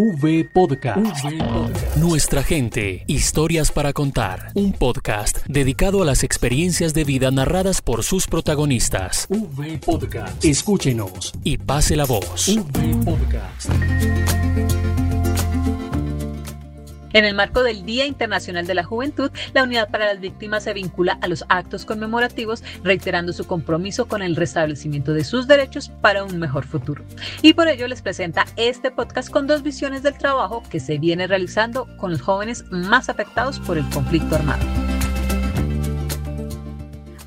V Podcast. Nuestra gente, historias para contar. Un podcast dedicado a las experiencias de vida narradas por sus protagonistas. V Podcast. Escúchenos y pase la voz. V Podcast. En el marco del Día Internacional de la Juventud, la Unidad para las Víctimas se vincula a los actos conmemorativos, reiterando su compromiso con el restablecimiento de sus derechos para un mejor futuro. Y por ello les presenta este podcast con dos visiones del trabajo que se viene realizando con los jóvenes más afectados por el conflicto armado.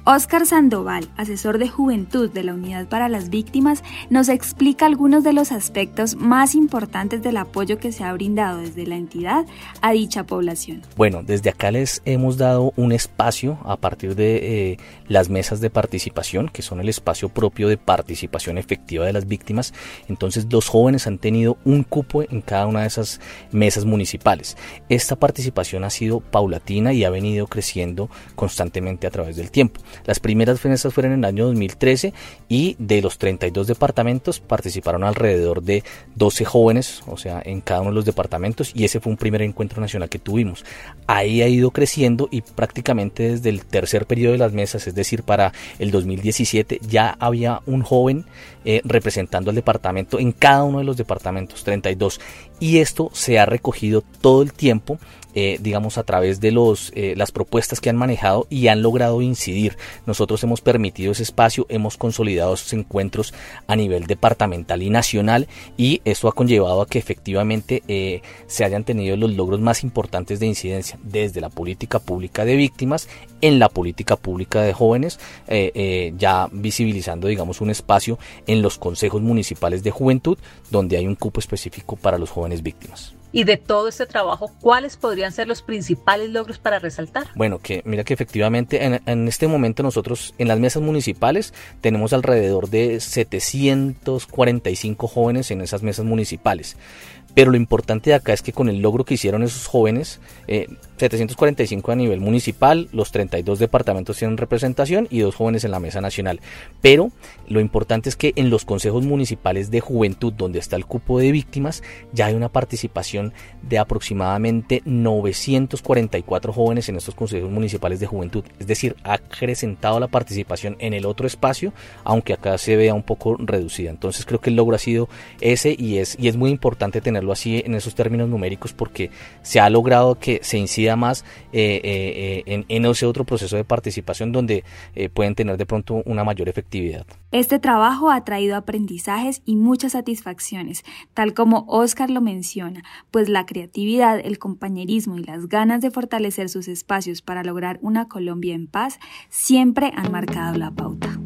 Óscar Sandoval, asesor de juventud de la Unidad para las Víctimas, nos explica algunos de los aspectos más importantes del apoyo que se ha brindado desde la entidad a dicha población. Bueno, desde acá les hemos dado un espacio a partir de eh, las mesas de participación, que son el espacio propio de participación efectiva de las víctimas. Entonces los jóvenes han tenido un cupo en cada una de esas mesas municipales. Esta participación ha sido paulatina y ha venido creciendo constantemente a través del tiempo. Las primeras mesas fueron en el año 2013 y de los 32 departamentos participaron alrededor de 12 jóvenes, o sea, en cada uno de los departamentos y ese fue un primer encuentro nacional que tuvimos. Ahí ha ido creciendo y prácticamente desde el tercer periodo de las mesas, es decir, para el 2017 ya había un joven eh, representando al departamento en cada uno de los departamentos, 32. Y esto se ha recogido todo el tiempo eh, digamos, a través de los, eh, las propuestas que han manejado y han logrado incidir. Nosotros hemos permitido ese espacio, hemos consolidado esos encuentros a nivel departamental y nacional y esto ha conllevado a que efectivamente eh, se hayan tenido los logros más importantes de incidencia desde la política pública de víctimas en la política pública de jóvenes, ya visibilizando, digamos, un espacio en los consejos municipales de juventud donde hay un cupo específico para los jóvenes víctimas. Y de todo este trabajo, ¿cuáles podrían ser los principales logros para resaltar? Bueno, que mira que efectivamente en, este momento nosotros en las mesas municipales tenemos alrededor de 745 jóvenes en esas mesas municipales. Pero lo importante de acá es que con el logro que hicieron esos jóvenes, eh, 745 a nivel municipal, los 32 departamentos tienen representación y dos jóvenes en la mesa nacional. Pero lo importante es que en los consejos municipales de juventud, donde está el cupo de víctimas, ya hay una participación de aproximadamente 944 jóvenes en estos consejos municipales de juventud. Es decir, ha acrecentado la participación en el otro espacio, aunque acá se vea un poco reducida. Entonces creo que el logro ha sido ese y es, y es muy importante tener así en esos términos numéricos porque se ha logrado que se incida más eh, eh, eh, en, ese otro proceso de participación donde pueden tener de pronto una mayor efectividad. Este trabajo ha traído aprendizajes y muchas satisfacciones, tal como Oscar lo menciona, pues la creatividad, el compañerismo y las ganas de fortalecer sus espacios para lograr una Colombia en paz siempre han marcado la pauta.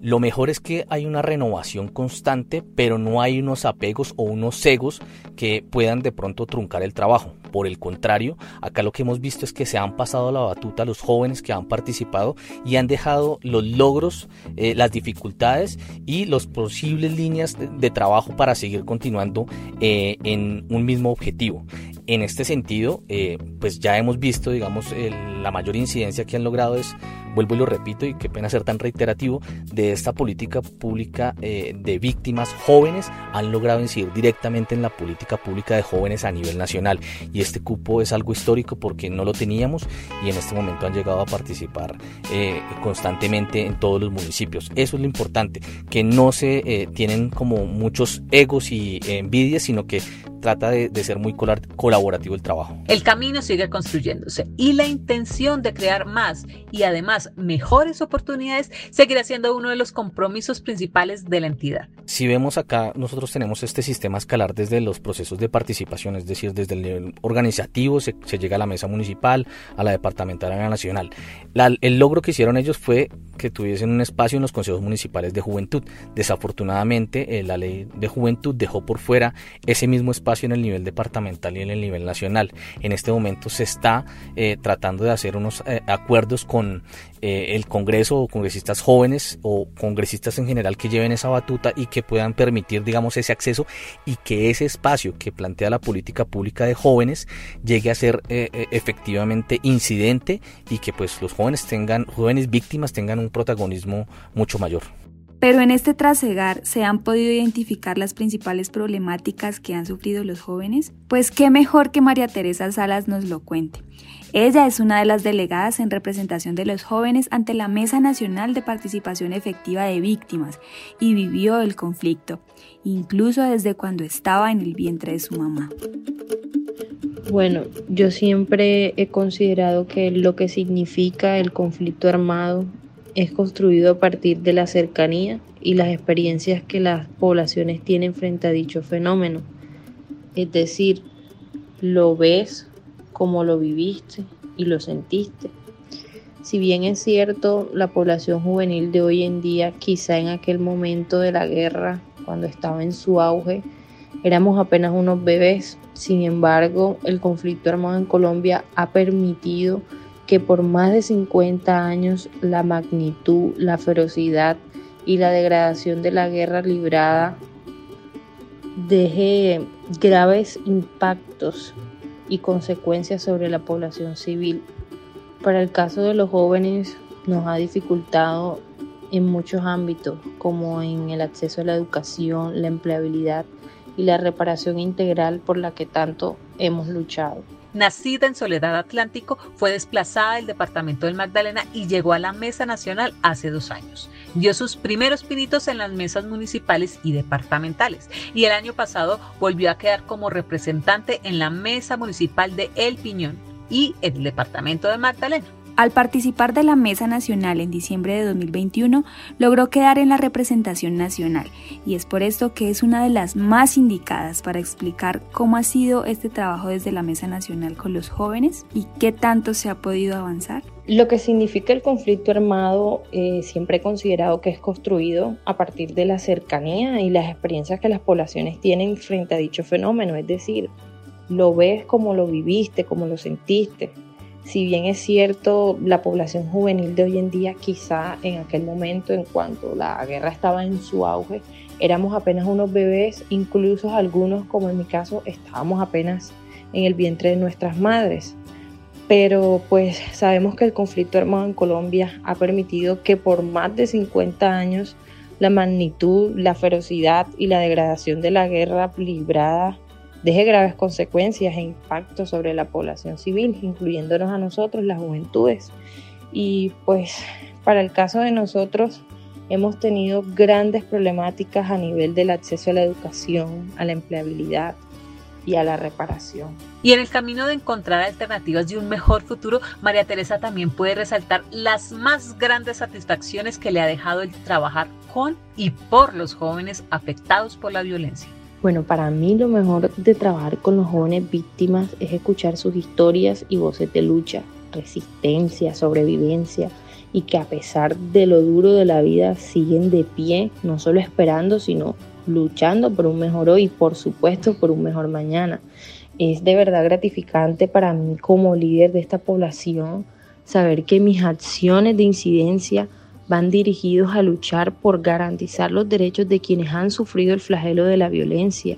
Lo mejor es que hay una renovación constante, pero no hay unos apegos o unos cegos que puedan de pronto truncar el trabajo. Por el contrario, acá lo que hemos visto es que se han pasado la batuta los jóvenes que han participado y han dejado los logros, eh, las dificultades y las posibles líneas de, trabajo para seguir continuando eh, en un mismo objetivo. En este sentido, eh, pues ya hemos visto, digamos, la mayor incidencia que han logrado es vuelvo y lo repito y qué pena ser tan reiterativo, de esta política pública eh, de víctimas jóvenes han logrado incidir directamente en la política pública de jóvenes a nivel nacional. Y este cupo es algo histórico porque no lo teníamos y en este momento han llegado a participar eh, constantemente en todos los municipios. Eso es lo importante, que no se eh, tienen como muchos egos y envidias, sino que trata de, de, ser muy colaborativo el trabajo. El camino sigue construyéndose y la intención de crear más y además mejores oportunidades seguirá siendo uno de los compromisos principales de la entidad. Si vemos acá, nosotros tenemos este sistema escalar desde los procesos de participación, es decir, desde el nivel organizativo se, se llega a la mesa municipal, a la departamental, a la nacional. La, el logro que hicieron ellos fue que tuviesen un espacio en los consejos municipales de juventud. Desafortunadamente, eh, la ley de juventud dejó por fuera ese mismo espacio en el nivel departamental y en el nivel nacional. En este momento se está eh, tratando de hacer unos eh, acuerdos con el Congreso o congresistas jóvenes o congresistas en general que lleven esa batuta y que puedan permitir, digamos, ese acceso y que ese espacio que plantea la política pública de jóvenes llegue a ser efectivamente incidente y que pues los jóvenes tengan, jóvenes víctimas tengan un protagonismo mucho mayor. Pero en este trasegar, ¿se han podido identificar las principales problemáticas que han sufrido los jóvenes? Pues qué mejor que María Teresa Salas nos lo cuente. Ella es una de las delegadas en representación de los jóvenes ante la Mesa Nacional de Participación Efectiva de Víctimas y vivió el conflicto, incluso desde cuando estaba en el vientre de su mamá. Bueno, yo siempre he considerado que lo que significa el conflicto armado es construido a partir de la cercanía y las experiencias que las poblaciones tienen frente a dicho fenómeno. Es decir, lo ves como lo viviste y lo sentiste. Si bien es cierto, la población juvenil de hoy en día, quizá en aquel momento de la guerra, cuando estaba en su auge, éramos apenas unos bebés. Sin embargo, el conflicto armado en Colombia ha permitido que por más de 50 años la magnitud, la ferocidad y la degradación de la guerra librada deje graves impactos y consecuencias sobre la población civil. Para el caso de los jóvenes nos ha dificultado en muchos ámbitos, como en el acceso a la educación, la empleabilidad y la reparación integral por la que tanto hemos luchado. Nacida en Soledad Atlántico, fue desplazada del departamento del Magdalena y llegó a la Mesa Nacional hace dos años. Dio sus primeros pinitos en las mesas municipales y departamentales y el año pasado volvió a quedar como representante en la Mesa Municipal de El Piñón y el departamento de Magdalena. Al participar de la Mesa Nacional en diciembre de 2021, logró quedar en la representación nacional y es por esto que es una de las más indicadas para explicar cómo ha sido este trabajo desde la Mesa Nacional con los jóvenes y qué tanto se ha podido avanzar. Lo que significa el conflicto armado eh, siempre he considerado que es construido a partir de la cercanía y las experiencias que las poblaciones tienen frente a dicho fenómeno, es decir, lo ves como lo viviste, como lo sentiste, si bien es cierto, la población juvenil de hoy en día, quizá en aquel momento, en cuanto la guerra estaba en su auge, éramos apenas unos bebés, incluso algunos, como en mi caso, estábamos apenas en el vientre de nuestras madres. Pero pues sabemos que el conflicto armado en Colombia ha permitido que por más de 50 años la magnitud, la ferocidad y la degradación de la guerra librada deje graves consecuencias e impactos sobre la población civil, incluyéndonos a nosotros, las juventudes. Y pues para el caso de nosotros hemos tenido grandes problemáticas a nivel del acceso a la educación, a la empleabilidad y a la reparación. Y en el camino de encontrar alternativas de un mejor futuro, María Teresa también puede resaltar las más grandes satisfacciones que le ha dejado el trabajar con y por los jóvenes afectados por la violencia. Bueno, para mí lo mejor de trabajar con los jóvenes víctimas es escuchar sus historias y voces de lucha, resistencia, sobrevivencia y que a pesar de lo duro de la vida siguen de pie, no solo esperando, sino luchando por un mejor hoy y por supuesto por un mejor mañana. Es de verdad gratificante para mí como líder de esta población saber que mis acciones de incidencia van dirigidos a luchar por garantizar los derechos de quienes han sufrido el flagelo de la violencia,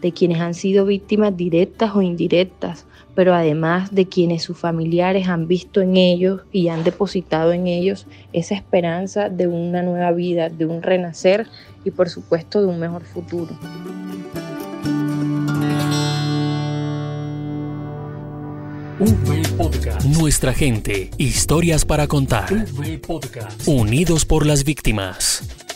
de quienes han sido víctimas directas o indirectas, pero además de quienes sus familiares han visto en ellos y han depositado en ellos esa esperanza de una nueva vida, de un renacer y por supuesto de un mejor futuro. Nuestra gente, historias para contar. Unidos por las víctimas.